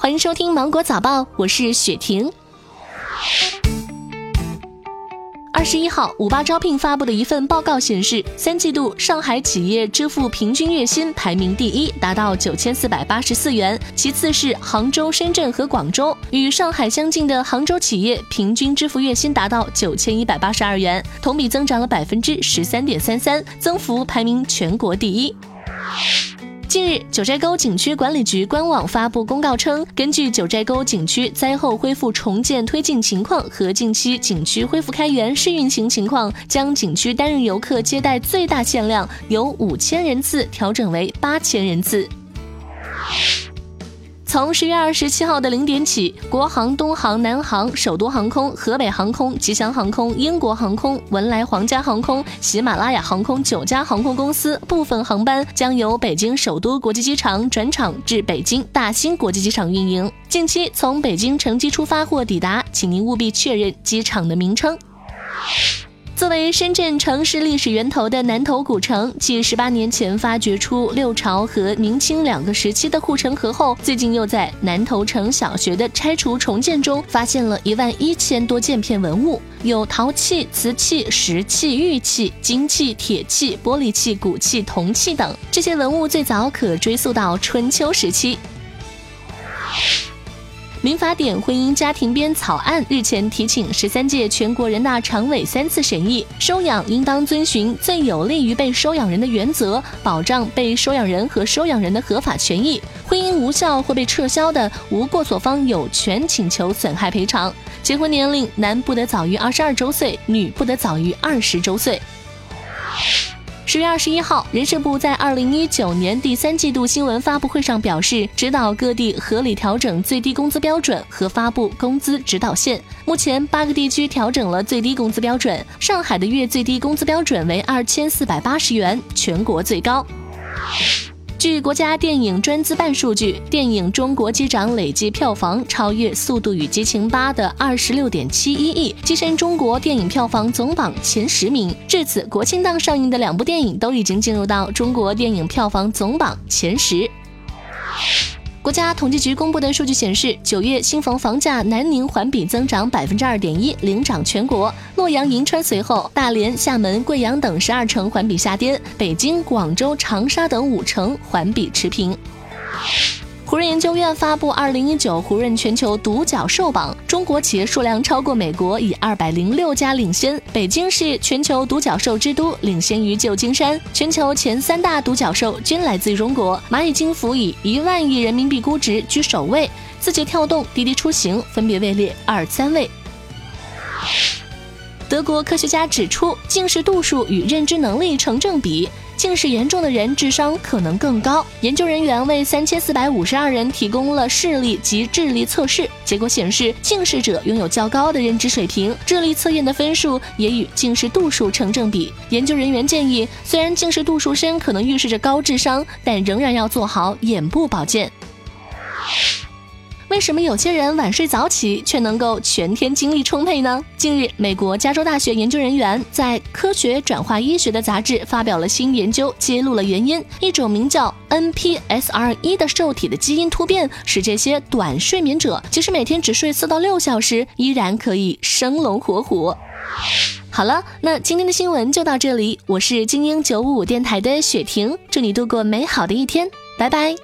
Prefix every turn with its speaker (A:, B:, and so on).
A: 欢迎收听《芒果早报》，我是雪婷。二十一号，五八招聘发布的一份报告显示，三季度上海企业支付平均月薪排名第一，达到九千四百八十四元，其次是杭州、深圳和广州。与上海相近的杭州企业平均支付月薪达到九千一百八十二元，同比增长了百分之十三点三三，增幅排名全国第一。近日，九寨沟景区管理局官网发布公告称，根据九寨沟景区灾后恢复重建推进情况和近期景区恢复开园试运行情况，将景区单日游客接待最大限量由五千人次调整为八千人次。从十月二十七号的零点起，国航、东航、南航、首都航空、河北航空、吉祥航空、英国航空、文莱皇家航空、喜马拉雅航空九家航空公司部分航班将由北京首都国际机场转场至北京大兴国际机场运营。近期从北京乘机出发或抵达，请您务必确认机场的名称。作为深圳城市历史源头的南头古城，继十八年前发掘出六朝和明清两个时期的护城河后，最近又在南头城小学的拆除重建中发现了一万一千多件片文物，有陶器、瓷器、石器、玉器、金器、铁器、玻璃器、骨器、铜器等。这些文物最早可追溯到春秋时期。民法典婚姻家庭编草案日前提请十三届全国人大常委三次审议。收养应当遵循最有利于被收养人的原则，保障被收养人和收养人的合法权益。婚姻无效或被撤销的，无过错方有权请求损害赔偿。结婚年龄，男不得早于二十二周岁，女不得早于二十周岁。十月二十一号，人社部在二零一九年第三季度新闻发布会上表示，指导各地合理调整最低工资标准和发布工资指导线。目前，八个地区调整了最低工资标准，上海的月最低工资标准为二千四百八十元，全国最高。据国家电影专资办数据，电影《中国机长》累计票房超越《速度与激情八》的二十六点七一亿，跻身中国电影票房总榜前十名。至此，国庆档上映的两部电影都已经进入到中国电影票房总榜前十。国家统计局公布的数据显示，九月新房房价南宁环比增长百分之二点一，领涨全国；洛阳、银川随后，大连、厦门、贵阳等十二城环比下跌，北京、广州、长沙等五城环比持平。胡润研究院发布二零一九胡润全球独角兽榜，中国企业数量超过美国，以二百零六家领先。北京是全球独角兽之都，领先于旧金山。全球前三大独角兽均来自于中国，蚂蚁金服以一万亿人民币估值居首位，字节跳动、滴滴出行分别位列二三位。德国科学家指出，近视度数与认知能力成正比。近视严重的人智商可能更高。研究人员为三千四百五十二人提供了视力及智力测试，结果显示，近视者拥有较高的认知水平，智力测验的分数也与近视度数成正比。研究人员建议，虽然近视度数深可能预示着高智商，但仍然要做好眼部保健。为什么有些人晚睡早起却能够全天精力充沛呢？近日，美国加州大学研究人员在《科学转化医学》的杂志发表了新研究，揭露了原因：一种名叫 NPSR1 的受体的基因突变，使这些短睡眠者即使每天只睡四到六小时，依然可以生龙活虎。好了，那今天的新闻就到这里，我是精英九五五电台的雪婷，祝你度过美好的一天，拜拜。